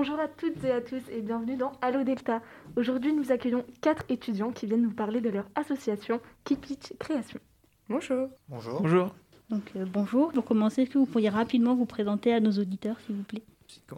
Bonjour à toutes et à tous et bienvenue dans Allo Delta. Aujourd'hui, nous accueillons quatre étudiants qui viennent nous parler de leur association Kipitch Création. Bonjour. Bonjour. Bonjour. Donc euh, bonjour, pour commencer, est-ce que vous pourriez rapidement vous présenter à nos auditeurs, s'il vous plaît?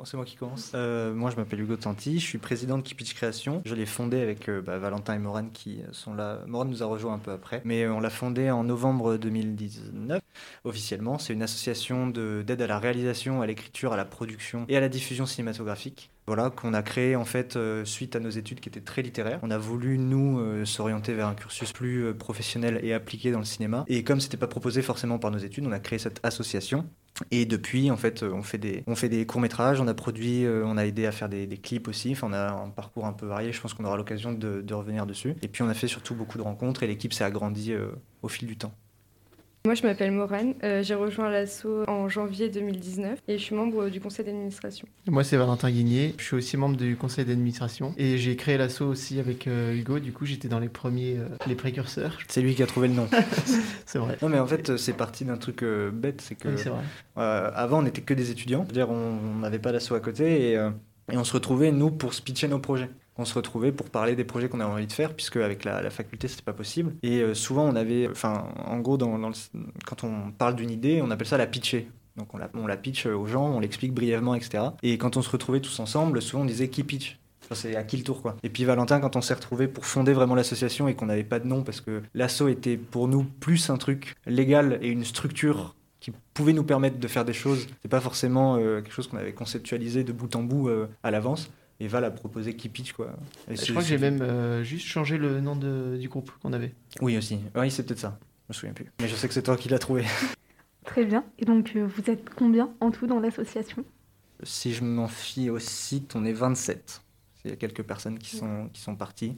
C'est moi qui commence. Euh, moi, je m'appelle Hugo Tanti, je suis président de Kipitch Création. Je l'ai fondé avec euh, bah, Valentin et Morane qui sont là. Morane nous a rejoint un peu après, mais euh, on l'a fondé en novembre 2019 officiellement. C'est une association de- d'aide à la réalisation, à l'écriture, à la production et à la diffusion cinématographique. Voilà, qu'on a créé en fait suite à nos études qui étaient très littéraires. On a voulu, nous, s'orienter vers un cursus plus professionnel et appliqué dans le cinéma. Et comme c'était pas proposé forcément par nos études, on a créé cette association. Et depuis, en fait, on fait des, on fait des courts-métrages, on a produit, euh, on a aidé à faire des, clips aussi. Enfin, on a un parcours un peu varié, je pense qu'on aura l'occasion de, de revenir dessus. Et puis, on a fait surtout beaucoup de rencontres et l'équipe s'est agrandie euh, au fil du temps. Moi, je m'appelle Morane. Euh, J'ai rejoint l'ASSO en janvier 2019 et je suis membre du conseil d'administration. Moi, c'est Valentin Guigné. Je suis aussi membre du conseil d'administration. Et j'ai créé l'asso aussi avec euh, Hugo. Du coup, j'étais dans les premiers, euh, les précurseurs. C'est lui qui a trouvé le nom. C'est vrai. non, mais en fait, c'est parti d'un truc euh, bête. C'est que Oui, c'est vrai. Euh, avant, on n'était que des étudiants. C'est-à-dire, on n'avait pas d'assaut à côté et, euh, et on se retrouvait, nous, pour se pitcher nos projets. On se retrouvait pour parler des projets qu'on avait envie de faire, puisque avec la, faculté, c'était pas possible. Et euh, souvent, on avait, enfin, en gros, quand on parle d'une idée, on appelle ça la pitcher. Donc, on la, on la pitch aux gens, on l'explique brièvement, etc. Et quand on se retrouvait tous ensemble, souvent, on disait qui pitch c'est à qui le tour quoi. Et puis Valentin, quand on s'est retrouvé pour fonder vraiment l'association et qu'on n'avait pas de nom parce que l'asso était pour nous plus un truc légal et une structure qui pouvait nous permettre de faire des choses. C'est pas forcément euh, quelque chose qu'on avait conceptualisé de bout en bout euh, à l'avance. Et Val a proposé qui pitch quoi. Et Je crois que j'ai même euh, juste changé le nom de- du groupe qu'on avait. Oui aussi. Oui c'est peut-être ça. Je me souviens plus. Mais je sais que c'est toi qui l'as trouvé. Très bien. Et donc, euh, vous êtes combien en tout dans l'association? Si je m'en fie au site, on est 27. Il y a quelques personnes qui sont, qui sont parties.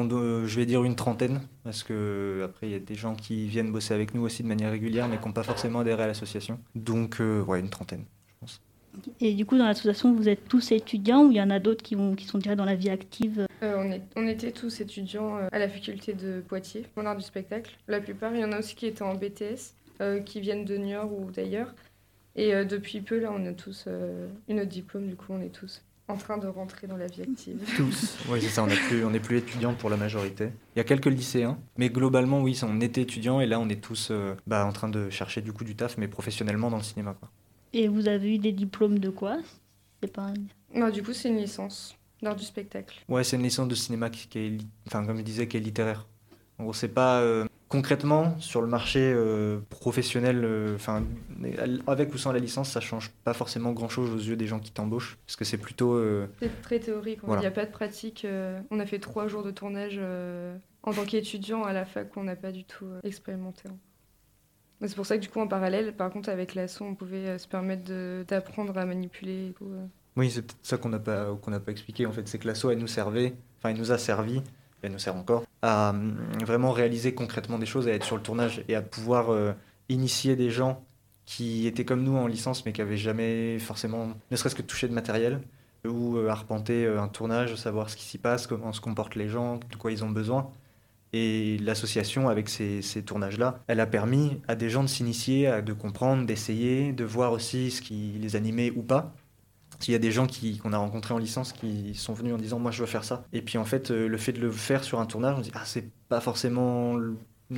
On doit- je vais dire une trentaine, parce que après il y a des gens qui viennent bosser avec nous aussi de manière régulière, mais qui n'ont pas forcément adhéré à l'association. Donc euh, ouais, une trentaine. Et du coup, dans l'association, vous êtes tous étudiants ou il y en a d'autres qui, vont- qui sont déjà dans la vie active? Euh, on, est- on était tous étudiants euh, à la faculté de Poitiers, en art du spectacle. La plupart, il y en a aussi qui étaient en BTS, euh, qui viennent de Niort ou d'ailleurs. Et euh, depuis peu, là, on a tous euh, eu notre diplôme, du coup, on est tous en train de rentrer dans la vie active. Tous. Oui, c'est ça, on n'est plus, on n'est plus étudiants pour la majorité. Il y a quelques lycéens, mais globalement, oui, on était étudiants et là, on est tous euh, bah, en train de chercher du coup du taf, mais professionnellement dans le cinéma. Quoi. Et vous avez eu des diplômes de quoi C'est pas un- Non, du coup, c'est une licence d'art du spectacle. Ouais, c'est une licence de cinéma qui, qui est, enfin, comme je disais, qui est littéraire. En gros, c'est pas euh, concrètement sur le marché euh, professionnel, euh, avec ou sans la licence, ça change pas forcément grand chose aux yeux des gens qui t'embauchent, parce que c'est plutôt. euh, C'est très théorique, il Voilà. n'y a pas de pratique. on a fait trois jours de tournage en tant qu'étudiant à la fac qu'on n'a pas du tout expérimenté. C'est pour ça que du coup en parallèle, par contre avec l'asso, on pouvait se permettre d'apprendre à manipuler. Oui, c'est peut-être ça qu'on n'a pas, qu'on n'a pas expliqué. En fait, c'est que l'asso, elle nous servait, enfin, elle nous a servi, elle nous sert encore, à hum, vraiment réaliser concrètement des choses, à être sur le tournage et à pouvoir euh, initier des gens qui étaient comme nous en licence, mais qui n'avaient jamais forcément, ne serait-ce que touché de matériel, ou euh, arpenter euh, un tournage, savoir ce qui s'y passe, comment se comportent les gens, de quoi ils ont besoin. Et l'association, avec ces, tournages-là, elle a permis à des gens de s'initier, de comprendre, d'essayer, de voir aussi ce qui les animait ou pas. S'il y a des gens qu'on a rencontrés en licence qui sont venus en disant moi je veux faire ça. Et puis en fait, euh, le fait de le faire sur un tournage, on dit ah c'est pas forcément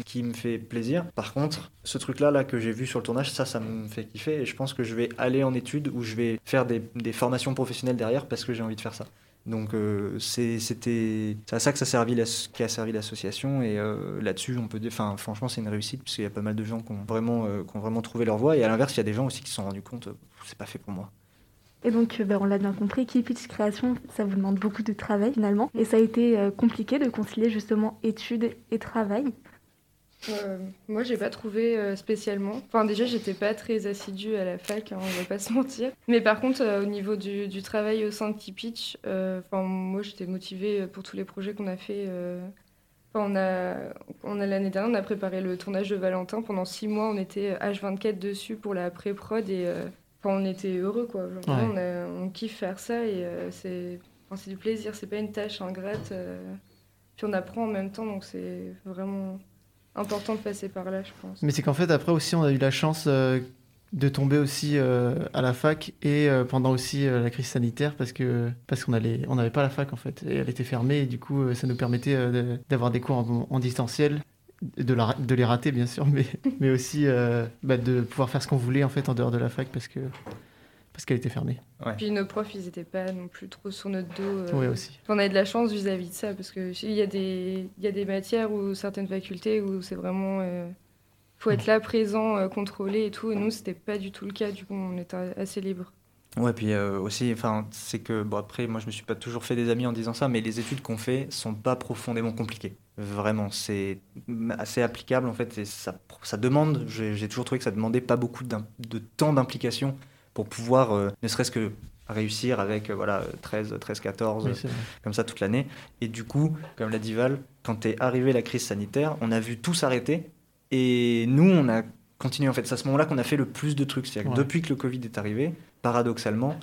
qui me fait plaisir. Par contre, ce truc-là là que j'ai vu sur le tournage, ça, ça me fait kiffer. Et je pense que je vais aller en études ou je vais faire des, des formations professionnelles derrière parce que j'ai envie de faire ça. Donc euh, c'est- c'était à ça que ça servi qui a servi l'association et euh, là-dessus on peut enfin franchement c'est une réussite puisqu'il y a pas mal de gens qui ont vraiment euh, qui ont vraiment trouvé leur voie et à l'inverse il y a des gens aussi qui se sont rendus compte c'est pas fait pour moi. Et donc, euh, ben, on l'a bien compris, Kipitch Création, ça vous demande beaucoup de travail finalement. Et ça a été euh, compliqué de concilier justement études et travail. Euh, moi, j'ai pas trouvé euh, spécialement. Enfin, déjà, j'étais pas très assidue à la fac, hein, on va pas se mentir. Mais par contre, au niveau du, travail au sein de Kipitch, enfin, moi, j'étais motivée pour tous les projets qu'on a fait. Enfin, on a, on a l'année dernière, on a préparé le tournage de Valentin. Pendant six mois, on était H24 dessus pour la pré-prod et on était heureux, quoi. Genre, Ouais. vraiment, on, a- on kiffe faire ça et euh, c'est, enfin, du plaisir. C'est pas une tâche ingrate. euh. Puis on apprend en même temps, donc c'est vraiment important de passer par là, je pense. Mais c'est qu'en fait, après aussi, on a eu la chance euh, de tomber aussi à la fac et pendant aussi la crise sanitaire parce que parce qu'on allait on n'avait pas la fac en fait et elle était fermée et du coup ça nous permettait d'avoir des cours en, en distanciel de, la, de, les rater bien sûr mais, mais aussi bah, de pouvoir faire ce qu'on voulait en fait en dehors de la fac parce que parce qu'elle était fermée. Puis nos profs, ils n'étaient pas non plus trop sur notre dos. Euh. Oui, aussi. On avait de la chance vis-à-vis de ça, parce qu'il y, a des, y a des matières ou certaines facultés où c'est vraiment. Il euh, faut être là, présent, euh, contrôlé et tout. Et nous, c'était pas du tout le cas, du coup, on était assez libre. Ouais, puis aussi, enfin, c'est que, bon, après, moi, je me suis pas toujours fait des amis en disant ça, mais les études qu'on fait sont pas profondément compliquées. Vraiment, c'est assez applicable, en fait, et ça, ça demande, j'ai toujours trouvé que ça demandait pas beaucoup de temps d'implication pour pouvoir, euh, ne serait-ce que réussir avec euh, voilà 13, 13 14, comme ça toute l'année. Et du coup, comme l'a dit Val, quand est arrivée la crise sanitaire, on a vu tout s'arrêter. Et nous, on a continué. En fait, c'est à ce moment-là qu'on a fait le plus de trucs. C'est-à-dire que depuis que le Covid est arrivé, paradoxalement,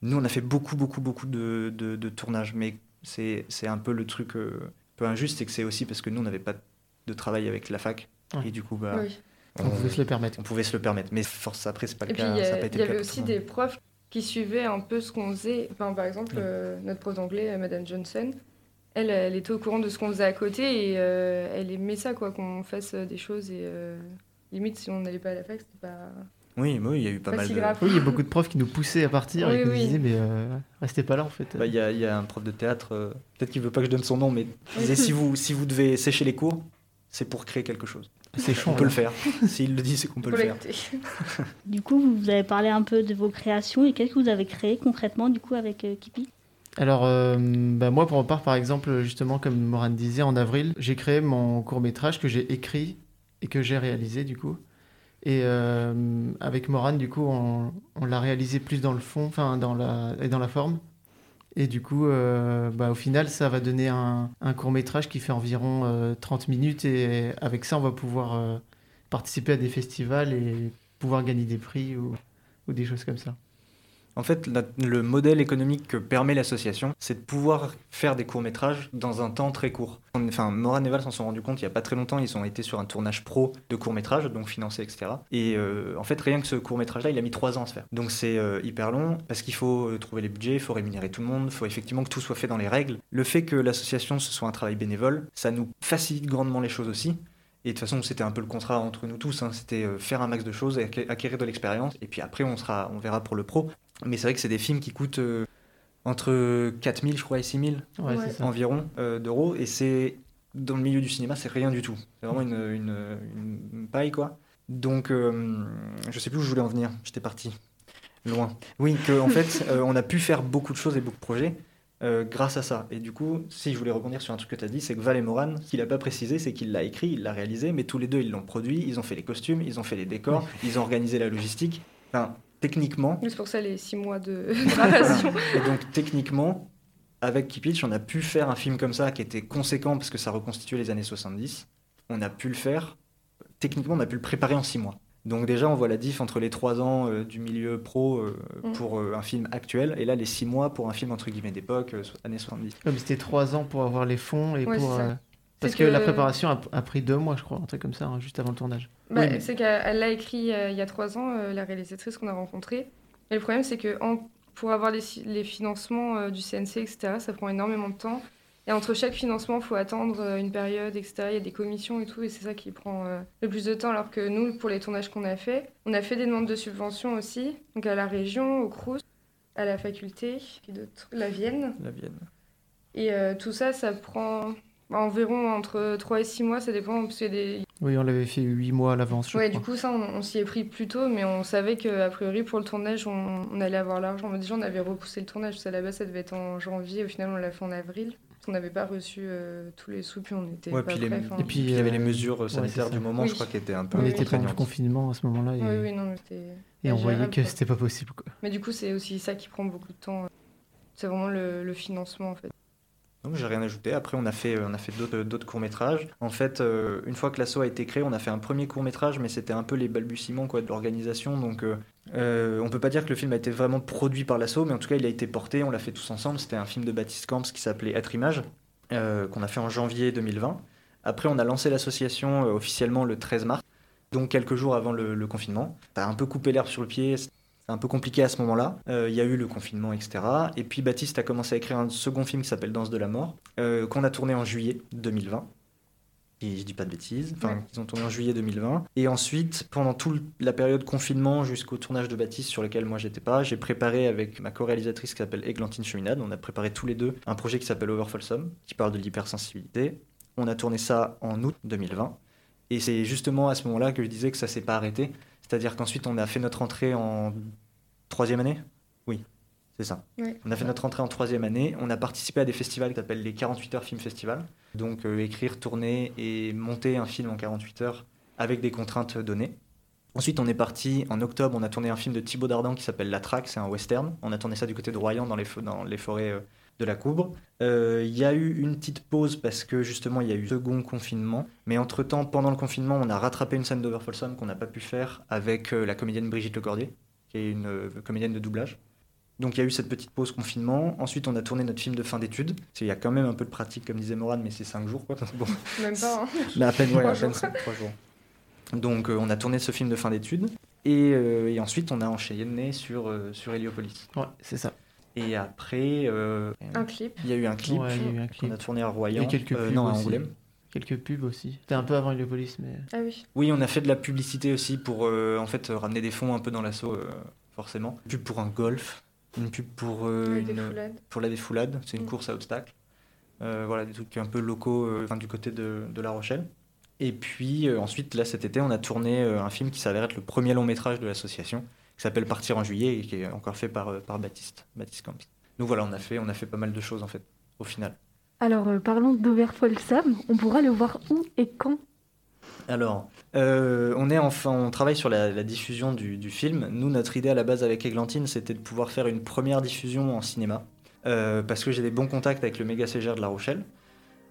nous, on a fait beaucoup, beaucoup, beaucoup de, de, tournages. Mais c'est un peu le truc euh, un peu injuste, c'est que c'est aussi parce que nous, on n'avait pas de travail avec la fac. Et du coup, bah, on pouvait se le permettre. On pouvait se le permettre, mais force après, c'est pas le cas. Il y, avait aussi des profs qui suivaient un peu ce qu'on faisait. Enfin, par exemple, euh, notre prof d'anglais, Madame Johnson, elle, elle était au courant de ce qu'on faisait à côté et euh, elle aimait ça, quoi, qu'on fasse des choses. Et limite, si on n'allait pas à la fac, c'était pas. Oui, oui, il y a eu pas, mal de. Oui, il y a beaucoup de profs qui nous poussaient à partir et qui nous disaient, mais restez pas là en fait. Bah, il y, a, y, a un prof de théâtre, peut-être qu'il veut pas que je donne son nom, mais il disait si vous, si vous devez sécher les cours, c'est pour créer quelque chose. C'est On peut le faire. S'il le dit, c'est qu'on peut le faire. du coup, vous avez parlé un peu de vos créations et qu'est-ce que vous avez créé concrètement du coup avec euh, Kipi? Alors, euh, bah, moi, pour ma part, par exemple, justement, comme Morane disait, en avril, j'ai créé mon court métrage que j'ai écrit et que j'ai réalisé, du coup. Et euh, avec Morane, du coup, on, l'a réalisé plus dans le fond, enfin, dans la, et dans la forme. Et du coup, euh, bah, au final, ça va donner un, court métrage qui fait environ 30 euh, minutes. Et avec ça, on va pouvoir participer à des festivals et pouvoir gagner des prix ou des choses comme ça. En fait, le modèle économique que permet l'association, c'est de pouvoir faire des courts-métrages dans un temps très court. Enfin, Moran et Val s'en sont rendus compte il n'y a pas très longtemps, ils ont été sur un tournage pro de courts-métrages, donc financé, etc. Et euh, en fait, rien que ce court-métrage-là, il a mis trois ans à se faire. Donc c'est euh, hyper long, parce qu'il faut euh, trouver les budgets, il faut rémunérer tout le monde, il faut effectivement que tout soit fait dans les règles. Le fait que l'association, ce soit un travail bénévole, ça nous facilite grandement les choses aussi. Et de toute façon, c'était un peu le contrat entre nous tous. Hein. C'était faire un max de choses, acquérir de l'expérience. Et puis après, on, sera, on verra pour le pro. Mais c'est vrai que c'est des films qui coûtent euh, entre 4000, je crois, et 6000 environ euh, d'euros. Et c'est dans le milieu du cinéma, c'est rien du tout. C'est vraiment une, une, paille, quoi. Donc, euh, je sais plus où je voulais en venir. J'étais parti loin. Oui, qu'en en fait, on a pu faire beaucoup de choses et beaucoup de projets. grâce à ça. Et du coup, si je voulais rebondir sur un truc que tu as dit, c'est que Val et Moran, ce qu'il n'a pas précisé, c'est qu'il l'a écrit, il l'a réalisé, mais tous les deux, ils l'ont produit, ils ont fait les costumes, ils ont fait les décors, ils ont organisé la logistique. Enfin, techniquement. C'est pour ça les six mois de préparation. Et donc techniquement, avec Kipitch, on a pu faire un film comme ça qui était conséquent parce que ça reconstituait les années 70. On a pu le faire. Techniquement, on a pu le préparer en six mois. Donc déjà, on voit la diff entre les trois ans euh, du milieu pro euh, mm. pour euh, un film actuel et là les six mois pour un film entre guillemets d'époque, années 70. Comme c'était trois ans pour avoir les fonds et pour parce que, la préparation a, pris deux mois, je crois, un truc comme ça, hein, juste avant le tournage. Bah, c'est qu'elle l'a écrit euh, il y a trois ans, euh, la réalisatrice qu'on a rencontrée. Et le problème, c'est que pour avoir les, financements euh, du CNC, etc., ça prend énormément de temps. Et entre chaque financement, il faut attendre une période, etc. Il y a des commissions et tout, et c'est ça qui prend le plus de temps. Alors que nous, pour les tournages qu'on a fait, on a fait des demandes de subventions aussi, donc à la région, au CRUS, à la faculté, la Vienne. La Vienne. Et tout ça, ça prend Environ entre 3 et 6 mois, ça dépend. Parce des... Oui, on l'avait fait 8 mois à l'avance. Oui, du coup, ça, on, s'y est pris plus tôt, mais on savait qu'a priori, pour le tournage, on, allait avoir l'argent. Déjà, on avait repoussé le tournage, parce qu'à la base, ça devait être en janvier. Au final, on l'a fait en avril. On n'avait pas reçu euh, tous les sous, puis on était pas puis prêts, Et puis, il y avait les euh, mesures sanitaires du moment, je crois, qui étaient un peu. On était pas en confinement à ce moment-là. Et... Oui, oui, non, Et on voyait que c'était pas possible. Quoi. Mais du coup, c'est aussi ça qui prend beaucoup de temps. C'est vraiment le, le financement, en fait. Donc j'ai rien ajouté. Après, on a fait, fait d'autres courts-métrages. En fait, euh, une fois que l'assaut a été créé, on a fait un premier court-métrage, mais c'était un peu les balbutiements quoi, de l'organisation. Donc euh, euh, on peut pas dire que le film a été vraiment produit par l'assaut, mais en tout cas, il a été porté, on l'a fait tous ensemble. C'était un film de Baptiste Camps qui s'appelait Être Image, qu'on a fait en janvier 2020. Après, on a lancé l'association officiellement le 13 mars. donc quelques jours avant le, le confinement. Ça a un peu coupé l'herbe sur le pied, un peu compliqué à ce moment-là. Euh, Il y a eu le confinement, etc. Et puis Baptiste a commencé à écrire un second film qui s'appelle Danse de la mort, euh, qu'on a tourné en juillet 2020. Et je dis pas de bêtises, enfin, Ouais. ils ont tourné en juillet 2020. Et ensuite, pendant toute la période confinement jusqu'au tournage de Baptiste, sur lequel moi j'étais pas, j'ai préparé avec ma co-réalisatrice qui s'appelle Églantine Cheminade, on a préparé tous les deux un projet qui s'appelle Overfolsom, qui parle de l'hypersensibilité. On a tourné ça en août 2020. Et c'est justement à ce moment-là que je disais que ça s'est pas arrêté. C'est-à-dire qu'ensuite, on a fait notre entrée en troisième année Oui, c'est ça. On a fait notre entrée en troisième année. On a participé à des festivals qui s'appellent les 48 heures film festival. Donc euh, écrire, tourner et monter un film en 48 heures avec des contraintes données. Ensuite, on est parti en octobre. On a tourné un film de Thibaut Dardan qui s'appelle La Traque. C'est un western. On a tourné ça du côté de Royan dans les, dans les forêts euh, de la Coubre. Euh, Il y a eu une petite pause parce que justement il y a eu second confinement. Mais entre-temps, pendant le confinement, on a rattrapé une scène d'Overfolsom qu'on n'a pas pu faire avec euh, la comédienne Brigitte Lecordier, qui est une euh, comédienne de doublage. Donc il y a eu cette petite pause confinement. Ensuite, on a tourné notre film de fin d'études. Il y a quand même un peu de pratique, comme disait Morane, mais c'est 5 jours. Quoi. Bon, Même pas. hein. mais à peine, ouais, à peine jours. cinq- trois jours. Donc euh, on a tourné ce film de fin d'études. Et, euh, et ensuite, on a enchaîné sur, euh, sur Héliopolis. Ouais, c'est ça. Et après, euh, Un clip. il y a eu un clip Ouais, il y a eu un qu'on clip. a tourné à Royan. Et quelques Euh, non, à aussi. Angoulême. Quelques pubs aussi. C'était un peu avant Héliopolis, mais. Ah oui. Oui, on a fait de la publicité aussi pour euh, en fait ramener des fonds un peu dans l'assaut, euh, forcément. Une pub pour un golf, une pub pour, euh, une- pour la défoulade, c'est une Mm. course à obstacles. Euh, voilà, des trucs un peu locaux euh, enfin, du côté de, de La Rochelle. Et puis euh, ensuite, là cet été, on a tourné euh, un film qui s'avère être le premier long métrage de l'association, qui s'appelle Partir en juillet et qui est encore fait par, euh, par Baptiste, Baptiste Camps. Donc voilà, on a, fait, on a fait pas mal de choses en fait, au final. Alors, euh, parlons d'Overfolsom. On pourra le voir où et quand Alors, euh, on est enfin, on travaille sur la, diffusion du, film. Nous, notre idée à la base avec Églantine, c'était de pouvoir faire une première diffusion en cinéma, Euh, parce que j'ai des bons contacts avec le méga CGR de La Rochelle.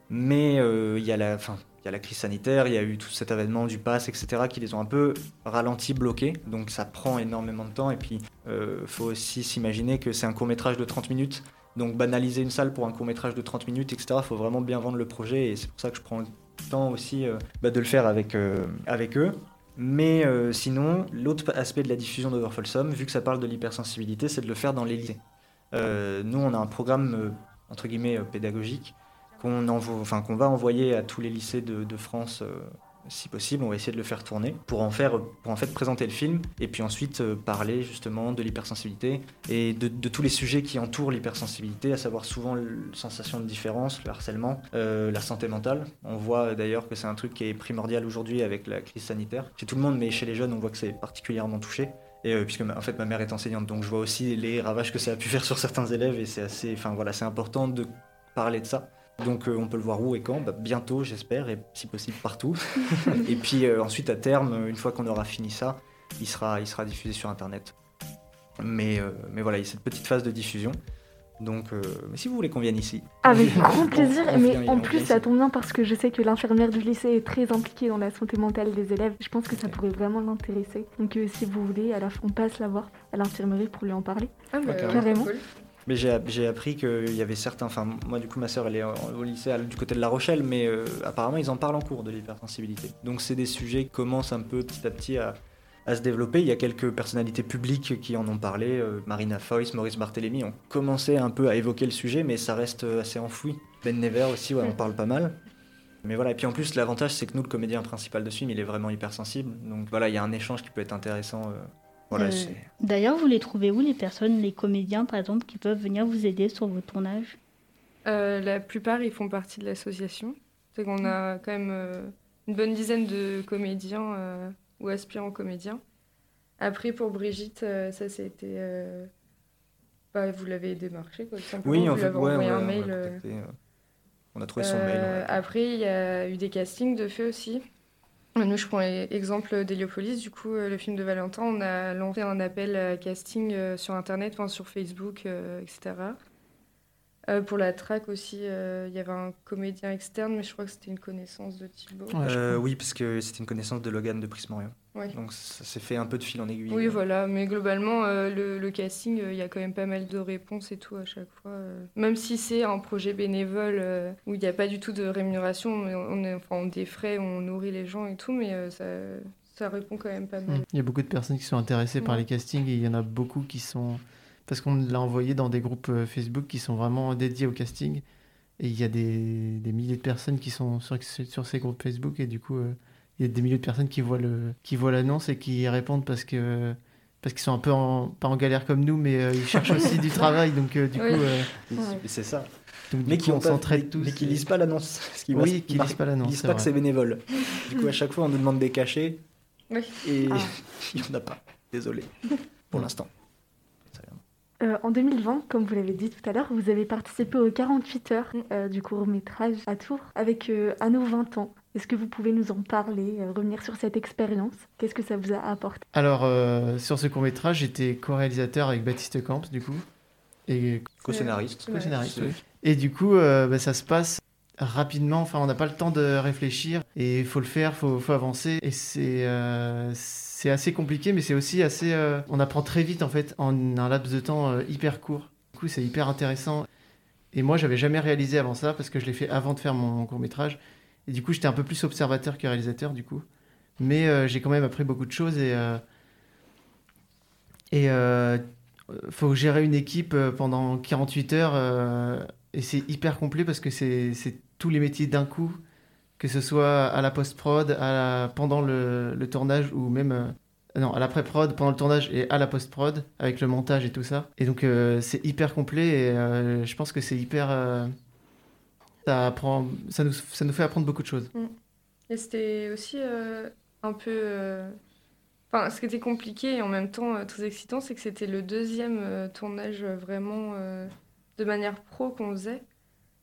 Mais euh, il y a la, enfin, il y a la crise sanitaire, il y a eu tout cet événement du pass, etc., qui les ont un peu ralentis, bloqués. Donc ça prend énormément de temps. Et puis, euh, faut aussi s'imaginer que c'est un court métrage de 30 minutes. Donc banaliser une salle pour un court métrage de 30 minutes, etc., faut vraiment bien vendre le projet. Et c'est pour ça que je prends le temps aussi euh, bah, de le faire avec, euh, eux. Mais euh, sinon, l'autre aspect de la diffusion d'Overfolsom, vu que ça parle de l'hypersensibilité, c'est de le faire dans les lycées. Nous, on a un programme, entre guillemets, pédagogique qu'on enfin, va envoyer à tous les lycées de, France, si possible. On va essayer de le faire tourner pour en, faire, pour en fait présenter le film et puis ensuite euh, parler justement de l'hypersensibilité et de, tous les sujets qui entourent l'hypersensibilité, à savoir souvent la sensation de différence, le harcèlement, euh, la santé mentale. On voit d'ailleurs que c'est un truc qui est primordial aujourd'hui avec la crise sanitaire. Chez tout le monde, mais chez les jeunes, on voit que c'est particulièrement touché. Et euh, puisque en fait ma mère est enseignante, donc je vois aussi les ravages que ça a pu faire sur certains élèves et c'est assez, enfin voilà, c'est important de parler de ça. Donc euh, on peut le voir où et quand Bah, Bientôt, j'espère, et si possible partout. et puis euh, ensuite, à terme, une fois qu'on aura fini ça, il sera, il sera diffusé sur Internet. Mais, euh, mais voilà, il y a cette petite phase de diffusion. Donc, euh, mais si vous voulez qu'on vienne ici. Avec grand plaisir, on mais en plus ça tombe bien parce que je sais que l'infirmière du lycée est très impliquée dans la santé mentale des élèves. Je pense que ça pourrait vraiment l'intéresser. Donc euh, si vous voulez, à la fin, on passe la voir à l'infirmerie pour lui en parler. Ah bah, ouais, Carrément. cool. Mais j'ai appris qu'il y avait certains. Enfin, moi, du coup, ma sœur, elle est au lycée du côté de La Rochelle, mais euh, apparemment, ils en parlent en cours de l'hypersensibilité. Donc, c'est des sujets qui commencent un peu petit à petit à, à se développer. Il y a quelques personnalités publiques qui en ont parlé. euh, Marina Foïs, Maurice Barthélémy ont commencé un peu à évoquer le sujet, mais ça reste euh, assez enfoui. Ben Never aussi, ouais, on parle pas mal. Mais voilà, et puis en plus, l'avantage, c'est que nous, le comédien principal de ce film, il est vraiment hypersensible. Donc voilà, il y a un échange qui peut être intéressant. euh, voilà, Euh, D'ailleurs, vous les trouvez où, les personnes, les comédiens, par exemple, qui peuvent venir vous aider sur vos tournages Euh, la plupart, ils font partie de l'association. C'est qu'on a quand même euh, une bonne dizaine de comédiens euh, ou aspirants comédiens. Après, pour Brigitte, euh, ça, c'était. euh, bah, vous l'avez démarché, quoi, simplement. Oui, en vous fait, ouais, envoyé ouais, un on mail. contacté, On a trouvé son mail. après, il y a eu des castings de fait aussi. Euh, Nous, je prends l'exemple d'Héliopolis. Du coup, euh, le film de Valentin, on a lancé un appel à casting euh, sur Internet, enfin, sur Facebook, euh, etc. Euh, pour la track aussi, euh, il y avait un comédien externe, mais je crois que c'était une connaissance de Thibaut. Euh, oui, parce que c'était une connaissance de Logan de Prismorium. Ouais. Donc ça s'est fait un peu de fil en aiguille. Oui, voilà, mais globalement, euh, le, le casting, euh, il y a quand même pas mal de réponses et tout à chaque fois. euh. Même si c'est un projet bénévole euh, où il n'y a pas du tout de rémunération, mais on, est, enfin, on des frais, on nourrit les gens et tout, mais euh, ça, ça répond quand même pas mal. Il y a beaucoup de personnes qui sont intéressées par les castings et il y en a beaucoup qui sont. Parce qu'on l'a envoyé dans des groupes euh, Facebook qui sont vraiment dédiés au casting. Et il y a des, des milliers de personnes qui sont sur, sur ces groupes Facebook et du coup, euh, il y a des milliers de personnes qui voient le qui voient l'annonce et qui y répondent parce que parce qu'ils sont un peu en, pas en galère comme nous, mais euh, ils cherchent aussi du travail. Donc euh, du Oui. coup, euh, Ouais. C'est ça. donc, Mais qui on ont pas- s'entraide mais- tous. Mais qui lisent pas l'annonce. Oui, qui lisent pas l'annonce, Ils lisent pas que c'est bénévole. Du coup, à chaque fois, on nous demande des cachets. Oui. Et Ah. il n'y en a pas. Désolé. Pour l'instant. Euh, en 2020, comme vous l'avez dit tout à l'heure, vous avez participé aux 48 heures Mm. euh, du court-métrage à Tours avec euh, À nos 20 ans. Est-ce que vous pouvez nous en parler, euh, revenir sur cette expérience? Qu'est-ce que ça vous a apporté? Alors, euh, sur ce court-métrage, j'étais co-réalisateur avec Baptiste Camps, du coup. Et Co-scénariste. Co-scénariste, oui. Et du coup, euh, bah, ça se passe rapidement. Enfin, on n'a pas le temps de réfléchir. Et il faut le faire, faut, faut avancer. Et c'est euh, c'est assez compliqué, mais c'est aussi assez... euh, on apprend très vite, en fait, en un laps de temps euh, hyper court. Du coup, c'est hyper intéressant. Et moi, j'avais jamais réalisé avant ça, parce que je l'ai fait avant de faire mon court-métrage. Et du coup, j'étais un peu plus observateur que réalisateur, du coup. Mais j'ai quand même appris beaucoup de choses et... et faut gérer une équipe pendant 48 heures et c'est hyper complet parce que c'est tous les métiers d'un coup, que ce soit à la post-prod, pendant le, tournage ou même euh, non, à la pré-prod, pendant le tournage et à la post-prod avec le montage et tout ça. Et donc euh, c'est hyper complet et euh, je pense que c'est hyper ça apprend ça nous ça nous fait apprendre beaucoup de choses. Et c'était aussi un peu. Enfin, ce qui était compliqué et en même temps très excitant, c'est que c'était le deuxième tournage vraiment de manière pro qu'on faisait.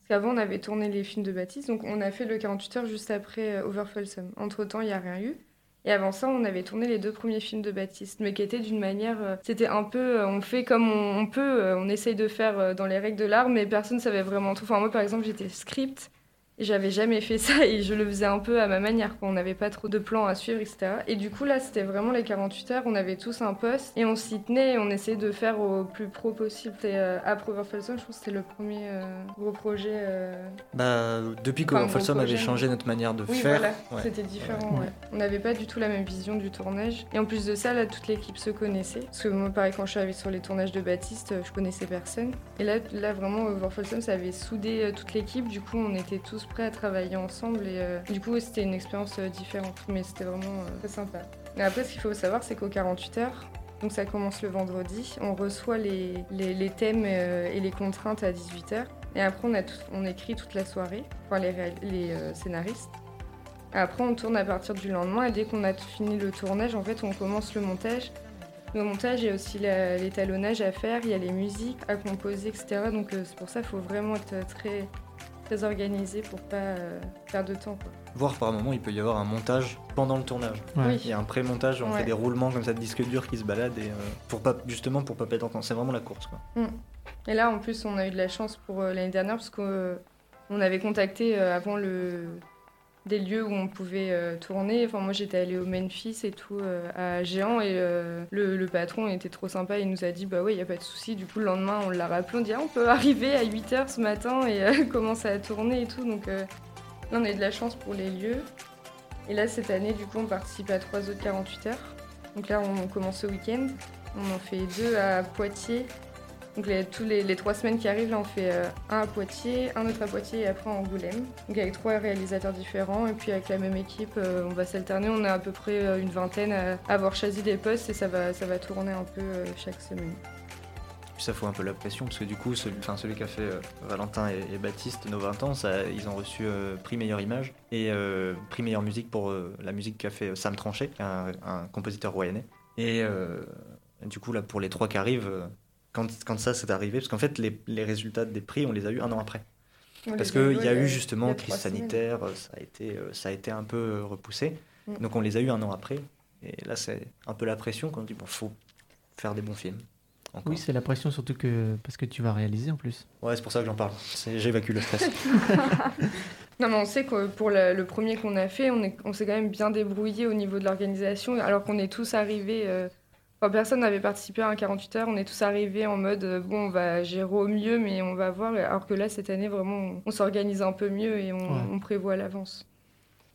Qu'avant, on avait tourné les films de Baptiste, donc on a fait le 48 heures juste après euh, Over Folsom. Entre-temps, il n'y a rien eu. Et avant ça, on avait tourné les deux premiers films de Baptiste, mais qui étaient d'une manière. euh, C'était un peu. euh, on fait comme on, peut, on essaye de faire dans les règles de l'art, mais personne ne savait vraiment tout. Enfin, moi, par exemple, j'étais script. J'avais jamais fait ça et je le faisais un peu à ma manière, quoi. On n'avait pas trop de plans à suivre, etc. Et du coup, là, c'était vraiment les 48 heures. On avait tous un poste et on s'y tenait et on essayait de faire au plus pro possible. Et euh, Overfolsom, je pense que c'était le premier euh, gros projet. euh, Bah, depuis que Enfin, Folsom gros avait changé notre manière de Oui, faire, voilà, ouais. c'était différent. Ouais. ouais. On n'avait pas du tout la même vision du tournage. Et en plus de ça, là, toute l'équipe se connaissait. Parce que moi, pareil, quand je suis arrivée sur les tournages de Baptiste, euh, je connaissais personne. Et là, là vraiment, Overfolsom, ça avait soudé toute l'équipe. Du coup, on était tous prêts à travailler ensemble. Et euh, du coup, c'était une expérience euh, différente. Mais c'était vraiment euh, très sympa. Après, ce qu'il faut savoir, c'est qu'aux 48 heures, donc ça commence le vendredi, on reçoit les, les, thèmes et les contraintes à 18h. Et après, on, a on écrit toute la soirée, enfin les, les scénaristes. Après, on tourne à partir du lendemain et dès qu'on a fini le tournage, en fait, on commence le montage. Le montage, il y a aussi l'étalonnage à faire, il y a les musiques à composer, etc. Donc c'est pour ça qu'il faut vraiment être très, très organisé pour pas euh, perdre de temps. Quoi. Voire par moment, il peut y avoir un montage pendant le tournage. Ouais. Oui. Il y a un pré-montage, on Ouais. fait des roulements comme ça de disques durs qui se baladent et euh, pour pas justement pour pas perdre de temps. C'est vraiment la course quoi. Et là, en plus, on a eu de la chance pour euh, l'année dernière parce qu'on avait contacté euh, avant le des lieux où on pouvait euh, tourner. Enfin, moi, j'étais allée au Memphis et tout euh, à Géant et euh, le, patron était trop sympa. Il nous a dit bah ouais, il y a pas de souci. Du coup, le lendemain, on l'a rappelé. On dit ah, on peut arriver à 8h ce matin et commencer à tourner et tout. Donc là, on a eu de la chance pour les lieux. Et là, cette année, du coup, on participe à trois autres 48 heures. Donc là, on commence ce week-end. On en fait deux à Poitiers, donc tous les, trois semaines qui arrivent, là on fait euh, un à Poitiers, un autre à Poitiers et après en Angoulême. Donc avec trois réalisateurs différents et puis avec la même équipe, euh, on va s'alterner. On est à peu près euh, une vingtaine à avoir choisi des postes et ça va, ça va tourner un peu chaque semaine. Ça fout un peu la pression parce que du coup, celui, enfin, celui qui a fait Valentin et, Baptiste, nos 20 ans, ils ont reçu prix meilleure image et prix meilleure musique pour la musique qu'a fait Sam Tranchet, un, un compositeur royannais. Et du coup, là, pour les trois qui arrivent, quand, quand ça s'est arrivé, parce qu'en fait, les, les résultats des prix, on les a eu un an après. On Parce qu'il y a eu justement crise sanitaire, euh, ça a été, euh, ça a été un peu euh, repoussé. Mm. Donc on les a eu un an après. Et là, c'est un peu la pression quand on dit bon, faut faire des bons films. Encore. Oui, c'est la pression surtout que parce que tu vas réaliser en plus. Ouais, c'est pour ça que j'en parle. J'évacue le stress. Non mais on sait que pour le, le premier qu'on a fait, on est- on s'est quand même bien débrouillé au niveau de l'organisation alors qu'on est tous arrivés... euh, Enfin, personne n'avait participé à un 48 heures, on est tous arrivés en mode euh, bon, on va gérer au mieux, mais on va voir. Alors que là, cette année, vraiment, on, s'organise un peu mieux et on, Ouais. on prévoit à l'avance.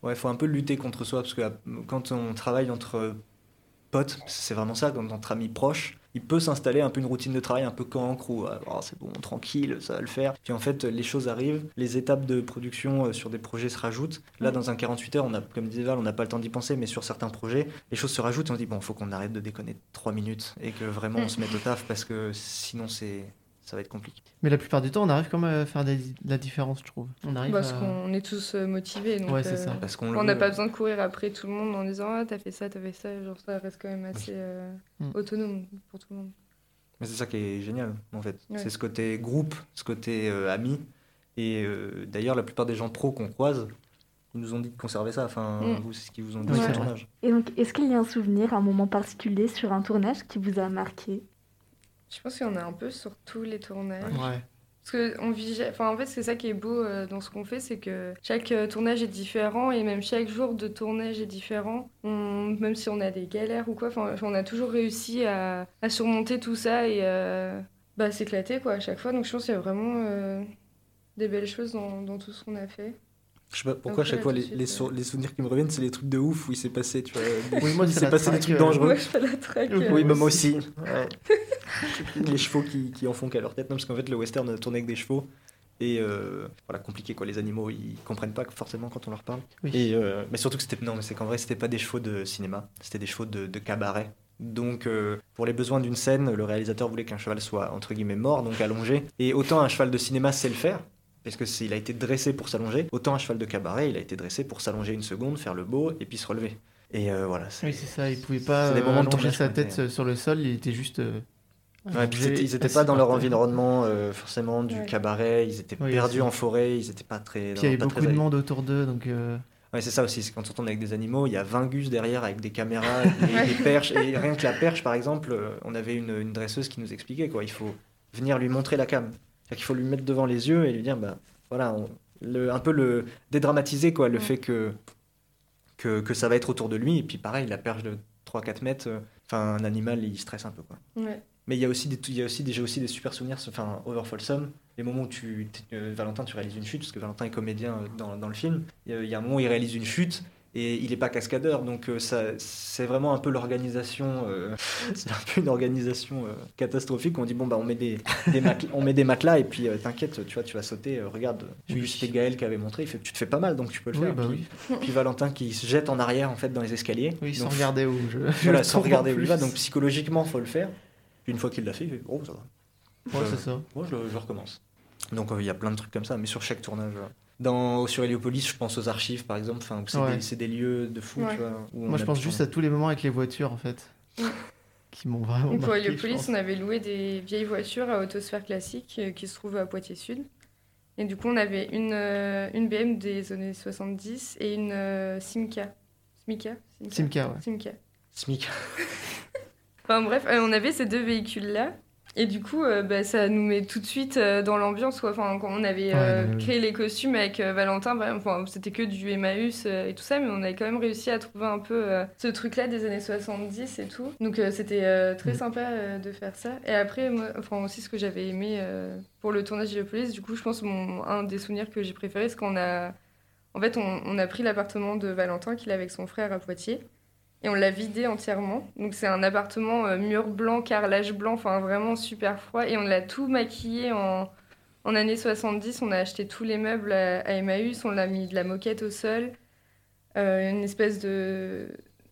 Ouais, faut un peu lutter contre soi parce que euh, quand on travaille entre potes, c'est vraiment ça, quand entre amis proches, il peut s'installer un peu une routine de travail un peu cancre où euh, oh, c'est bon, tranquille, ça va le faire. Puis en fait, les choses arrivent, les étapes de production euh, sur des projets se rajoutent. Là, dans un 48 heures, on a, comme disait Val, on n'a pas le temps d'y penser, mais sur certains projets, les choses se rajoutent et on dit bon, faut qu'on arrête de déconner 3 minutes et que vraiment on se mette au taf parce que sinon c'est ça va être compliqué. Mais la plupart du temps, on arrive quand même à faire de la différence, je trouve. On arrive Parce à- qu'on est tous euh, motivés. Donc, Ouais, c'est euh, ça. Parce qu'on n'a pas besoin de courir après tout le monde en disant Ah, t'as fait ça, t'as fait ça. Genre, ça reste quand même assez euh, Mm. autonome pour tout le monde. Mais c'est ça qui est génial, en fait. Ouais. C'est ce côté groupe, ce côté euh, ami. Et euh, d'ailleurs, la plupart des gens pros qu'on croise, ils nous ont dit de conserver ça. Enfin, Mm. vous, c'est ce qu'ils vous ont dit Oui, sur le tournage. Et donc, est-ce qu'il y a un souvenir, un moment particulier sur un tournage qui vous a marqué? Je pense qu'il y en a un peu sur tous les tournages. Ouais. Parce que on vit, enfin en fait c'est ça qui est beau euh, dans ce qu'on fait, c'est que chaque euh, tournage est différent et même chaque jour de tournage est différent. On- même si on a des galères ou quoi, enfin on a toujours réussi à, à surmonter tout ça et euh, bah s'éclater quoi à chaque fois. Donc je pense qu'il y a vraiment euh, des belles choses dans, dans tout ce qu'on a fait. Je sais pas pourquoi, à chaque fois, les, suite, les, ouais. sou- les souvenirs qui me reviennent, c'est les trucs de ouf où il s'est passé, tu vois. Oui, moi, il s'est passé des trucs dangereux. Moi je fais la traque. Oui, moi aussi. Ouais. les chevaux qui, qui en font qu'à leur tête. Non, parce qu'en fait, le western a tourné avec des chevaux. Et euh, voilà, compliqué quoi. Les animaux, ils comprennent pas forcément quand on leur parle. Oui. Et, euh, mais surtout que c'était. Non, mais c'est qu'en vrai, c'était pas des chevaux de cinéma, c'était des chevaux de, de cabaret. Donc, euh, pour les besoins d'une scène, le réalisateur voulait qu'un cheval soit entre guillemets mort, donc allongé. Et autant un cheval de cinéma sait le faire, parce que c'est- il a été dressé pour s'allonger, autant un cheval de cabaret, il a été dressé pour s'allonger une seconde, faire le beau et puis se relever. Et voilà. Oui, c'est ça. Il pouvait pas allonger sa tête sur le sol. Il était juste. Ouais, puis ils étaient assis pas dans leur environnement euh, forcément du Ouais. cabaret, ils étaient Oui, perdus aussi. en forêt, ils étaient pas très. Puis il y avait beaucoup de monde autour d'eux, donc. euh, Ouais, c'est ça aussi, c'est quand on tourne avec des animaux, il y a 20 gus derrière avec des caméras, des, Ouais. des perches, et rien que la perche par exemple, euh, on avait une, une dresseuse qui nous expliquait quoi, il faut venir lui montrer la cam. C'est-à-dire qu'il faut lui mettre devant les yeux et lui dire, bah voilà, on- le, un peu le dédramatiser quoi, le Ouais. fait que, que, que ça va être autour de lui, et puis pareil, la perche de 3-4 mètres, euh, enfin un animal il stresse un peu quoi. Ouais. Mais il y a aussi des, il y a aussi déjà aussi des super souvenirs, enfin Over Folsom, les moments où tu, euh, Valentin, tu réalises une chute, parce que Valentin est comédien euh, dans, dans le film. Il y, a, un moment où il réalise une chute et il n'est pas cascadeur, donc euh, ça, c'est vraiment un peu l'organisation, euh, c'est un peu une organisation euh, catastrophique. On dit bon bah on met des, des matelas, on met des matelas et puis t'inquiète, tu vois, tu vas sauter. regarde, si c'était Gaël qui avait montré, il fait tu te fais pas mal donc tu peux le Oui, faire. bah puis, oui. puis Valentin qui se jette en arrière en fait dans les escaliers. Oui, sans regarder où je. voilà, sans regarder où il va. Donc psychologiquement, faut le faire. Puis une fois qu'il l'a fait, il fait oh ça va. Ouais, c'est ça. Moi, je, je recommence. Donc, euh, il y a plein de trucs comme ça, mais sur chaque tournage. euh. Dans, sur Héliopolis, je pense aux archives, par exemple. Enfin, c'est Ouais. des, lieux de fou, Ouais. tu vois. où Moi, a je pense juste à tous les moments avec les voitures, en fait. Mm. Qui m'ont vraiment Donc, pour marqué, je Héliopolis, on avait loué des vieilles voitures à Autosphère Classique euh, qui se trouvent à Poitiers Sud. Et du coup, on avait une, euh, une BM des années 70 et une euh, Simca. Simca Simca, ouais. Simca. SMIC. Enfin bref, euh, on avait ces deux véhicules-là. Et du coup, euh, bah, ça nous met tout de suite euh, dans l'ambiance. quoi. Enfin, quand on avait euh, créé les costumes avec Valentin, enfin, c'était que du Emmaüs et tout ça, mais on avait quand même réussi à trouver un peu ce truc-là des années 70 et tout. Donc c'était très Mm. sympa de faire ça. Et après, moi, enfin aussi ce que j'avais aimé pour le tournage de Police, du coup, je pense mon, un des souvenirs que j'ai préféré, c'est qu'on a... En fait, on, on a pris l'appartement de Valentin qu'il a avec son frère à Poitiers et on l'a vidé entièrement. Donc c'est un appartement euh, mur blanc, carrelage blanc, enfin vraiment super froid. Et on l'a tout maquillé en, en années 70. On a acheté tous les meubles à, à Emmaüs, on l'a mis de la moquette au sol, euh, une espèce de,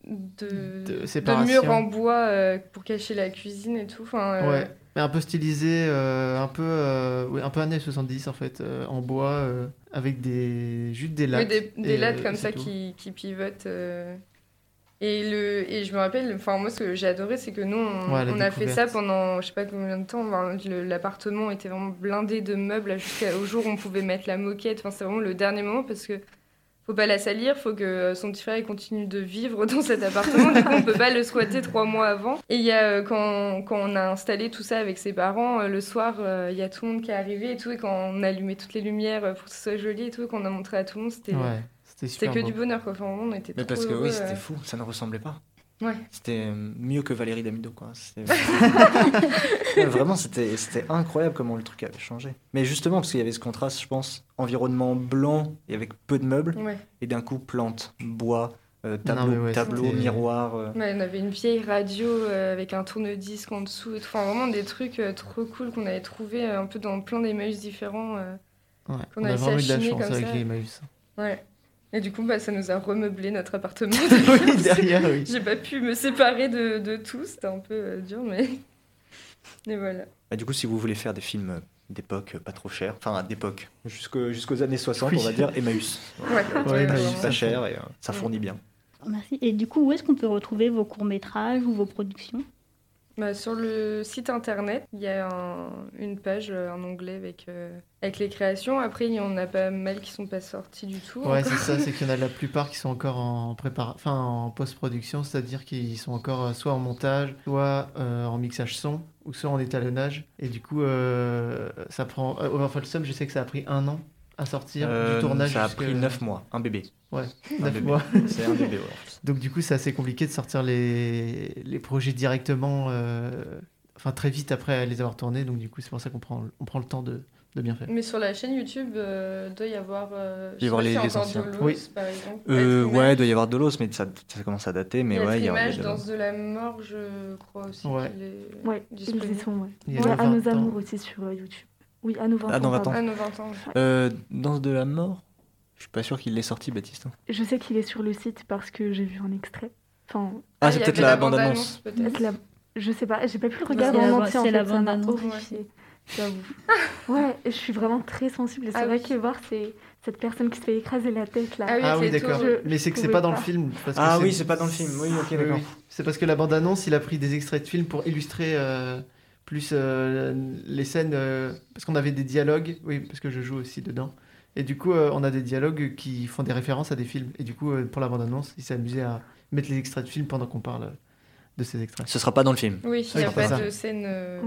de, De de mur en bois euh, pour cacher la cuisine et tout. Enfin, Ouais, mais un peu stylisé, un peu, ouais, un peu années 70 en fait, en bois, avec des juste des Oui, lattes. des, lattes comme ça tout. qui, qui pivotent. Et, le, et je me rappelle, enfin moi ce que j'ai adoré, c'est que nous on, Ouais, la on a fait ça pendant je sais pas combien de temps. Enfin, L'appartement était vraiment blindé de meubles jusqu'au jour où on pouvait mettre la moquette. Enfin c'est vraiment le dernier moment parce que faut pas la salir, faut que son petit frère il continue de vivre dans cet appartement. du coup on peut pas le squatter trois mois avant. Et il y a euh, quand, quand on a installé tout ça avec ses parents, euh, le soir euh, il y a tout le monde qui est arrivé et tout et quand on a allumé toutes les lumières pour que ce soit joli et tout qu'on a montré à tout le monde, c'était Ouais, c'était que beau. du bonheur, quoi. Enfin, on était Mais trop parce que heureux, oui, euh. c'était fou, ça ne ressemblait pas. Ouais. C'était euh, mieux que Valérie Damido, quoi. Vraiment, c'était c'était incroyable comment le truc avait changé. Mais justement, parce qu'il y avait ce contraste, je pense, environnement blanc et avec peu de meubles, Ouais. et d'un coup, plantes, bois, euh, tableau, ouais, tableau miroir. euh. Ouais, on avait une vieille radio euh, avec un tourne-disque en dessous. et tout. Enfin, vraiment des trucs euh, trop cool qu'on avait trouvé un peu dans plein d'Emmaüs différents. euh. Ouais, Qu'on on a a vraiment eu de la chance avec ça. les Emmaüs. Ouais. Et du coup, bah, ça nous a remeublé notre appartement. oui, derrière, oui. J'ai pas pu me séparer de, de tout. C'était un peu euh, dur, mais. Et voilà. Bah, du coup, si vous voulez faire des films d'époque euh, pas trop chers, enfin d'époque, jusqu'au- jusqu'aux années 60, Oui. on va dire Emmaüs. Ouais, Ouais, mais pas cher et euh, ça Ouais. fournit bien. Merci. Et du coup, où est-ce qu'on peut retrouver vos courts-métrages ou vos productions? Bah, sur le site internet, il y a un- une page, euh, un onglet avec, euh, avec les créations. Après, il y en a pas mal qui sont pas sortis du tout. Ouais, c'est ça, c'est qu'il y en a la plupart qui sont encore en prépara... enfin, en post-production, c'est-à-dire qu'ils sont encore euh, soit en montage, soit euh, en mixage son, ou soit en étalonnage. Et du coup, euh, ça prend. Euh, Folsom, je sais que ça a pris un an à sortir Euh, du tournage. ça a pris 9 mois, un bébé. Ouais, Un 9 bébé. mois. C'est un bébé, ouais. Donc du coup, c'est assez compliqué de sortir les, les projets directement, euh, enfin très vite après les avoir tournés. Donc du coup, c'est pour ça qu'on prend, on prend le temps de, de bien faire. Mais sur la chaîne YouTube, euh, doit y avoir. Euh, Il y avoir les- les anciens. Dolos, Oui. par exemple. Euh, ouais, doit y avoir de l'os, mais ça, ça commence à dater. Mais il y a ouais, il y a, Image. Danse de la mort, je crois aussi. Ouais. qu'il est Ouais, ils y sont, ouais. Il y a Ouais, nos à nos 20 ans. amours aussi sur euh, YouTube. Oui, à nos 20 Ah, dans ans. 20 ans. Ah, nos 20 ans. Euh, Danse de la mort Je suis pas sûr qu'il l'ait sorti, Baptiste. Je sais qu'il est sur le site parce que j'ai vu un extrait. Enfin, Ah, il c'est y peut-être la bande-annonce. est-ce la- je sais pas, j'ai pas pu le regarder la en entier en c'est la fait, ça m'a bande-annonce. horrifiée. j'avoue. Ouais, je suis vraiment très sensible et c'est Ah vrai oui. que voir c'est cette personne qui se fait écraser la tête là. Ah oui, Ah d'accord. Mais c'est que c'est pas dans le film. parce que Ah oui, c'est pas dans le film. Oui, ok, d'accord. oui. C'est parce que la bande-annonce, il a pris des extraits de films pour illustrer euh, plus euh, les scènes. euh, parce qu'on avait des dialogues, oui, parce que je joue aussi dedans. Et du coup, euh, on a des dialogues qui font des références à des films. Et du coup, euh, pour la bande-annonce, il s'est amusé à mettre les extraits de films pendant qu'on parle de ces extraits. Ce sera pas dans le film. Oui, il n'y a pas de scène euh,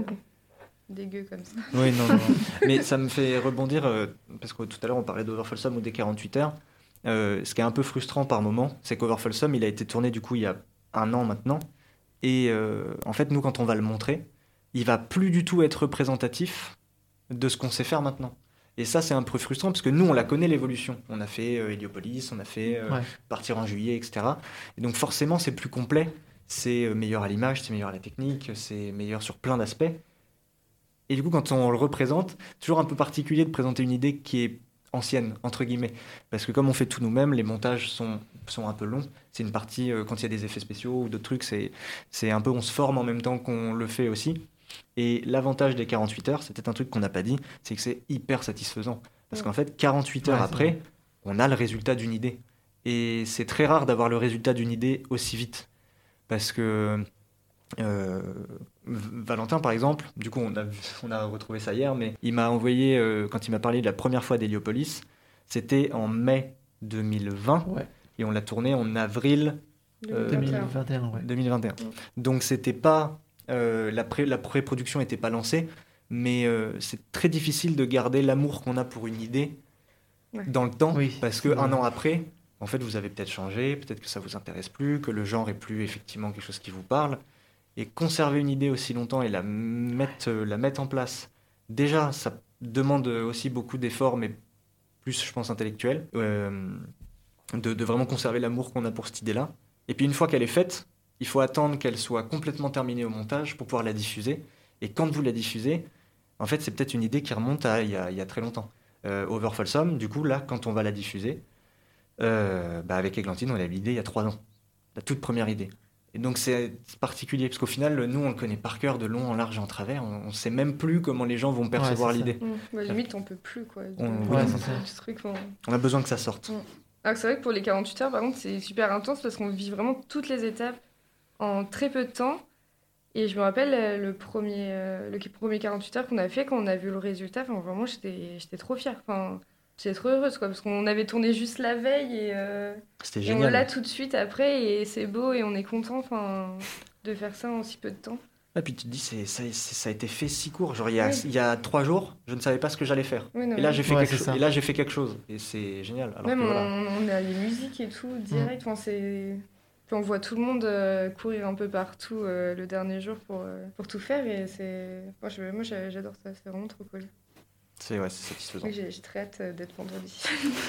dégueu comme ça. Oui, non, non. Mais ça me fait rebondir, euh, parce que tout à l'heure on parlait d'Overfolsom ou des 48 heures. Euh, ce qui est un peu frustrant par moment, c'est qu'Overfolsom, il a été tourné du coup il y a un an maintenant. Et euh, en fait, nous, quand on va le montrer, il va plus du tout être représentatif de ce qu'on sait faire maintenant. Et ça, c'est un peu frustrant parce que nous, on la connaît l'évolution. On a fait euh, Heliopolis, on a fait euh, Ouais. Partir en juillet, etc. Et donc, forcément, c'est plus complet. C'est euh, meilleur à l'image, c'est meilleur à la technique, c'est meilleur sur plein d'aspects. Et du coup, quand on le représente, toujours un peu particulier de présenter une idée qui est ancienne, entre guillemets. Parce que comme on fait tout nous-mêmes, les montages sont, sont un peu longs. C'est une partie, euh, quand il y a des effets spéciaux ou d'autres trucs, c'est un peu, on se forme en même temps qu'on le fait aussi. Et l'avantage des 48 heures, peut-être un truc qu'on n'a pas dit, c'est que c'est hyper satisfaisant. Parce qu'en fait, 48 heures Ouais, après, on a le résultat d'une idée. Et c'est très rare d'avoir le résultat d'une idée aussi vite. Parce que euh, Valentin, par exemple, du coup, on a, on a retrouvé ça hier, mais il m'a envoyé, euh, quand il m'a parlé de la première fois d'Héliopolis, c'était en mai 2020, Ouais. et on l'a tourné en avril Euh, 2021, ouais. 2021. Donc c'était pas euh, la pré la pré-production n'était pas lancée, mais euh, c'est très difficile de garder l'amour qu'on a pour une idée Ouais. dans le temps, Oui, parce c'est que vrai. un an après, en fait, vous avez peut-être changé, peut-être que ça vous intéresse plus, que le genre est plus effectivement quelque chose qui vous parle, et conserver une idée aussi longtemps et la mettre euh, la mettre en place. Déjà, ça demande aussi beaucoup d'efforts, mais plus, je pense, intellectuels, euh, de, de vraiment conserver l'amour qu'on a pour cette idée-là. Et puis une fois qu'elle est faite, il faut attendre qu'elle soit complètement terminée au montage pour pouvoir la diffuser. Et quand vous la diffusez, en fait, c'est peut-être une idée qui remonte à il y a, il y a très longtemps. Euh, Over Folsom, du coup, là, quand on va la diffuser, euh, bah, avec Églantine, on a eu l'idée il y a trois ans. La toute première idée. Et donc c'est particulier, parce qu'au final, nous, on le connaît par cœur, de long en large et en travers. On ne sait même plus comment les gens vont percevoir l'idée. Mmh. Ouais, limite, on peut plus quoi. On- De- ouais, de- c'est ça. ce truc, on- On a besoin que ça sorte. Alors que c'est vrai que pour les 48 heures, par contre, c'est super intense parce qu'on vit vraiment toutes les étapes en très peu de temps. Et je me rappelle euh, le premier, euh, le premier 48 heures qu'on a fait, quand on a vu le résultat, enfin, vraiment, j'étais j'étais trop fière. Enfin, j'étais trop heureuse, quoi, parce qu'on avait tourné juste la veille et, euh, C'était et on l'a tout de suite après, et c'est beau et on est content enfin, de faire ça en si peu de temps. Et puis tu te dis, c'est, ça, ça a été fait si court. Genre, il y a, Oui. il y a trois jours, je ne savais pas ce que j'allais faire. Oui, non, Et là, j'ai fait, Ouais, quelque et là, j'ai fait quelque chose. Et c'est génial. Alors Même que, on, voilà. on a les musiques et tout direct. Enfin, c'est on voit tout le monde euh, courir un peu partout euh, le dernier jour pour, euh, pour tout faire et c'est. Moi, je- moi, j'a- j'adore ça, c'est vraiment trop cool. C'est ouais, c'est satisfaisant. Oui, J'ai j'ai très hâte d'être vendredi.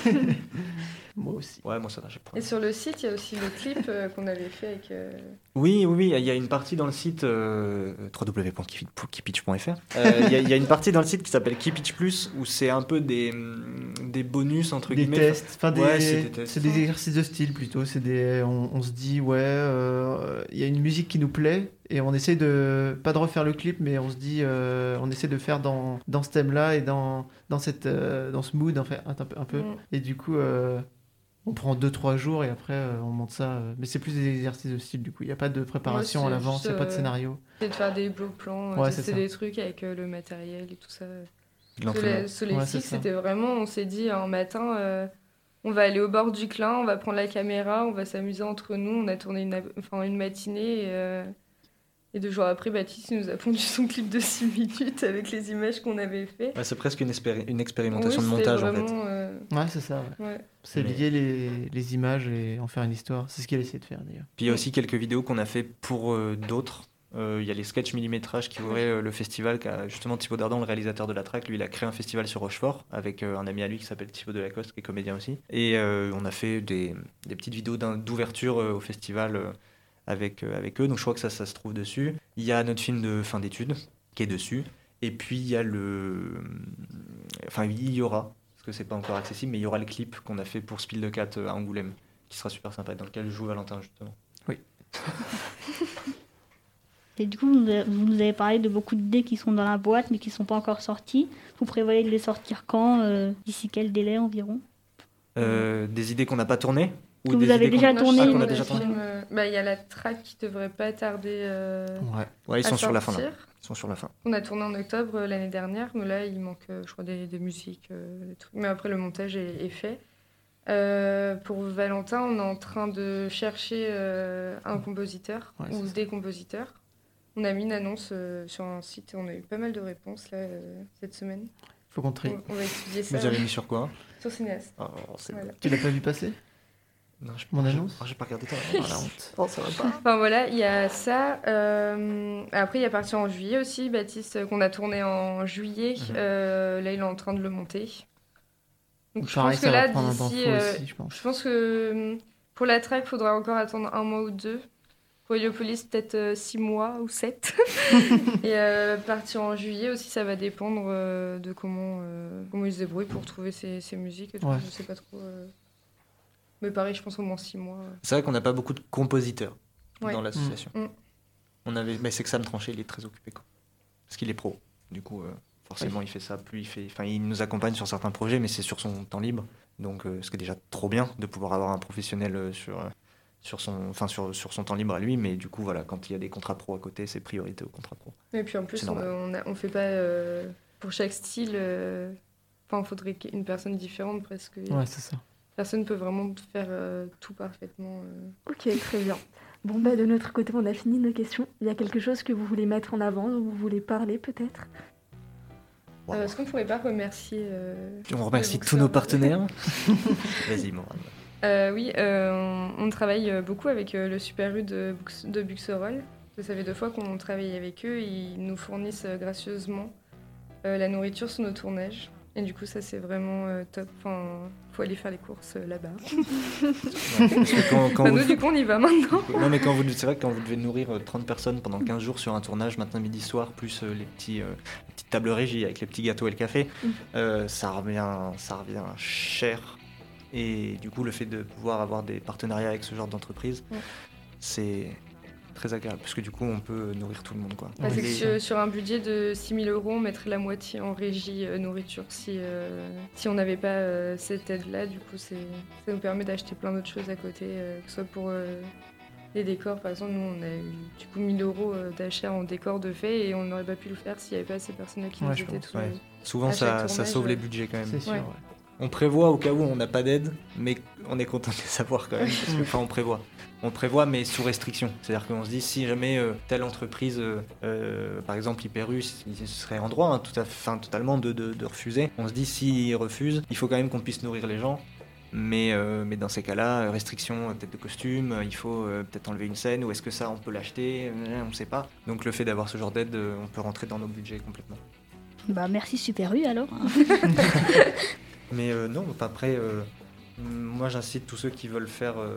Moi aussi. Ouais, moi ça va, j'ai pas. Et sur le site, il y a aussi le clip euh, qu'on avait fait avec. Oui, oui, oui, il y a une partie dans le site euh, www.kipitch.fr. Euh, Il y, a- il y a une partie dans le site qui s'appelle Kipitch Plus où c'est un peu des, hum, des bonus entre Des guillemets. tests, enfin des, Ouais, c'est des tests. c'est des exercices de style plutôt. C'est des, on, on se dit ouais, euh, il y a une musique qui nous plaît et on essaie de pas de refaire le clip, mais on se dit, euh, on essaie de faire dans, dans ce thème-là et dans dans cette euh, dans ce mood en fait un, peu un peu. Mm. Et du coup, euh, on prend 2-3 jours et après euh, on monte ça. euh, mais c'est plus des exercices de style du coup. Il n'y a pas de préparation Ouais, à c'est l'avance, il n'y a pas de euh, scénario. C'est de faire des beaux plans, Ouais, c'est des trucs avec euh, le matériel et tout ça. ça. c'était vraiment, on s'est dit un matin, euh, on va aller au bord du Clin, on va prendre la caméra, on va s'amuser entre nous. On a tourné une, enfin, une matinée et, euh, et deux jours après, Baptiste nous a pondu son clip de 6 minutes avec les images qu'on avait fait. Ouais, c'est presque une, expéri- une expérimentation Oui, de montage en fait. vraiment, euh, Ouais, c'est ça. ouais. ouais. C'est lier les, les images et en faire une histoire. C'est ce qu'il a essayé de faire d'ailleurs. Puis il y a aussi quelques vidéos qu'on a fait pour euh, d'autres. Euh, Il y a les sketchs millimétrages qui ouvraient euh, le festival. qu'a justement, Thibaut Dardan, le réalisateur de la track, lui, il a créé un festival sur Rochefort avec euh, un ami à lui qui s'appelle Thibaut Delacoste, qui est comédien aussi. Et euh, on a fait des, des petites vidéos d'ouverture euh, au festival euh, avec, euh, avec eux. Donc je crois que ça, ça se trouve dessus. Il y a notre film de fin d'études qui est dessus. Et puis il y a le. Enfin, il y aura, parce que c'est pas encore accessible, mais il y aura le clip qu'on a fait pour Spill de Cat euh, à Angoulême, qui sera super sympa, dans lequel joue Valentin justement. Et du coup, vous nous avez- vous nous avez parlé de beaucoup d'idées qui sont dans la boîte mais qui ne sont pas encore sorties. Vous prévoyez de les sortir quand euh, D'ici quel délai environ? Euh, des idées qu'on n'a pas tournées ou Que vous avez déjà tourné, Ah, a déjà euh, bah, Il y a la track qui devrait pas tarder euh, Ouais, ouais ils à sont sur la fin là. Ils sont sur la fin. On a tourné en octobre euh, l'année dernière, mais là, il manque, euh, je crois, des, des musiques, euh, des trucs. Mais après, le montage est, est fait. Euh, pour Valentin, on est en train de chercher euh, un compositeur Ouais, ou ça. des compositeurs. On a mis une annonce euh, sur un site et on a eu pas mal de réponses là, euh, cette semaine. Faut qu'on trie. On, on va étudier ça Vous avez mis sur quoi? Sur Cinéaste. oh, Voilà. Tu l'as pas vu passer? Non, je- Mon j'ai- annonce oh, J'ai pas regardé toi. Ah, la honte. Oh, ça va pas. Enfin voilà, il y a ça. euh, après, il y a parti en juillet aussi, Baptiste, qu'on a tourné en juillet. Mhm. Euh, là, il est en train de le monter. Donc je Pareil, pense que là, d'ici. euh, je pense. je pense que pour la track, il faudra encore attendre un mois ou deux. Pour Heliopolis, peut-être euh, six mois ou sept. Et euh, partir en juillet aussi, ça va dépendre euh, de comment, euh, comment il se débrouille pour trouver ses, ses musiques. et tout. Ouais. Je sais pas trop. Euh. Mais pareil, je pense au moins six mois. C'est vrai qu'on n'a pas beaucoup de compositeurs Ouais. dans l'association. Mm. On avait, mais c'est que Sam Tranchet, il est très occupé quoi. Parce qu'il est pro. Du coup, euh, forcément, il fait ça. Plus il fait, enfin, il nous accompagne sur certains projets, mais c'est sur son temps libre. Donc, euh, ce qui est déjà trop bien de pouvoir avoir un professionnel euh, sur. euh, sur son, enfin sur, sur son temps libre à lui, mais du coup, voilà, quand il y a des contrats pro à côté, c'est priorité au contrat pro. Et puis en plus, on, normal. on, a- on fait pas euh, pour chaque style. euh, Enfin, il faudrait une personne différente presque. Ouais, c'est ça. Personne peut vraiment faire euh, tout parfaitement. euh. Ok, très bien. Bon, bah, de notre côté, on a fini nos questions. Il y a quelque chose que vous voulez mettre en avant, dont vous voulez parler peut-être? Euh, Est-ce qu'on pourrait pas remercier euh, on remercie tous nos partenaires. Vas-y, Morane. Euh, Oui, euh, on, on travaille beaucoup avec euh, le Super U de, Bux- de Buxerolles. Ça fait deux fois qu'on travaille avec eux. Ils nous fournissent euh, gracieusement euh, la nourriture sur nos tournages. Et du coup, ça, c'est vraiment euh, top. Enfin, faut aller faire les courses euh, là-bas. Ouais, parce que quand, quand Enfin, vous- nous, du coup, on y va maintenant. Non mais quand vous, c'est vrai que quand vous devez nourrir euh, 30 personnes pendant 15 jours sur un tournage matin, midi, soir, plus euh, les, petits, euh, les petites tables régies avec les petits gâteaux et le café, Mm. euh, ça, revient, ça revient cher. Et du coup, le fait de pouvoir avoir des partenariats avec ce genre d'entreprise, Mm. c'est très agréable parce que du coup, on peut nourrir tout le monde. Quoi. Parce que Les- sur, sur un budget de 6 000 euros, on mettrait la moitié en régie euh, nourriture si, euh, si on n'avait pas euh, cette aide-là. Du coup, c'est- ça nous permet d'acheter plein d'autres choses à côté, euh, que ce soit pour euh, les décors. Par exemple, nous, on a eu du coup 1000 euros d'achat en décor de fait et on n'aurait pas pu le faire s'il n'y avait pas ces personnes-là qui Ouais, nous pense, tout ouais. Souvent, ça, sauve ouais. les budgets quand même. C'est sûr. Ouais. On prévoit au cas où on n'a pas d'aide, mais on est content de les savoir quand même. parce que- Enfin, on prévoit. On prévoit, mais sous restriction. C'est-à-dire qu'on se dit, si jamais euh, telle entreprise, euh, euh, par exemple Hyperus, il serait en droit hein, tout à, enfin, totalement de, de- de refuser. On se dit, s'ils refusent, il faut quand même qu'on puisse nourrir les gens. Mais, euh, mais dans ces cas-là, restriction peut-être de costume, il faut euh, peut-être enlever une scène, ou est-ce que ça on peut l'acheter, on ne sait pas. Donc le fait d'avoir ce genre d'aide, on peut rentrer dans nos budgets complètement. Bah merci Super U alors. Mais euh, non, enfin, après, euh, moi j'incite tous ceux qui veulent faire euh,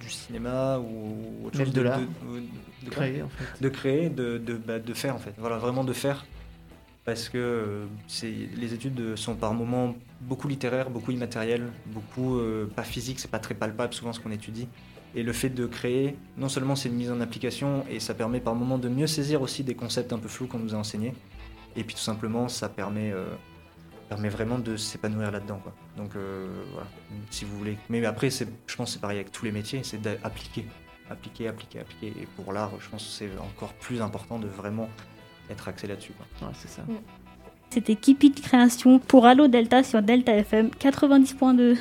du cinéma ou autre Même chose de de, de- Créer en fait. de créer, de, de, bah, de faire en fait. Voilà, vraiment de faire. Parce que euh, les études sont par moments beaucoup littéraires, beaucoup immatérielles, beaucoup pas physiques, c'est pas très palpable souvent ce qu'on étudie. Et le fait de créer, non seulement c'est une mise en application et ça permet par moments de mieux saisir aussi des concepts un peu flous qu'on nous a enseignés. Et puis tout simplement, ça permet, permet vraiment de s'épanouir là-dedans. Quoi. Donc euh, voilà, si vous voulez. Mais après, c'est, je pense que c'est pareil avec tous les métiers, c'est d'appliquer appliquer, appliquer, appliquer. Et pour l'art, je pense que c'est encore plus important de vraiment être axé là-dessus. quoi. Ouais, c'est ça. C'était Keep It Création pour Allo Delta sur Delta FM 90.2.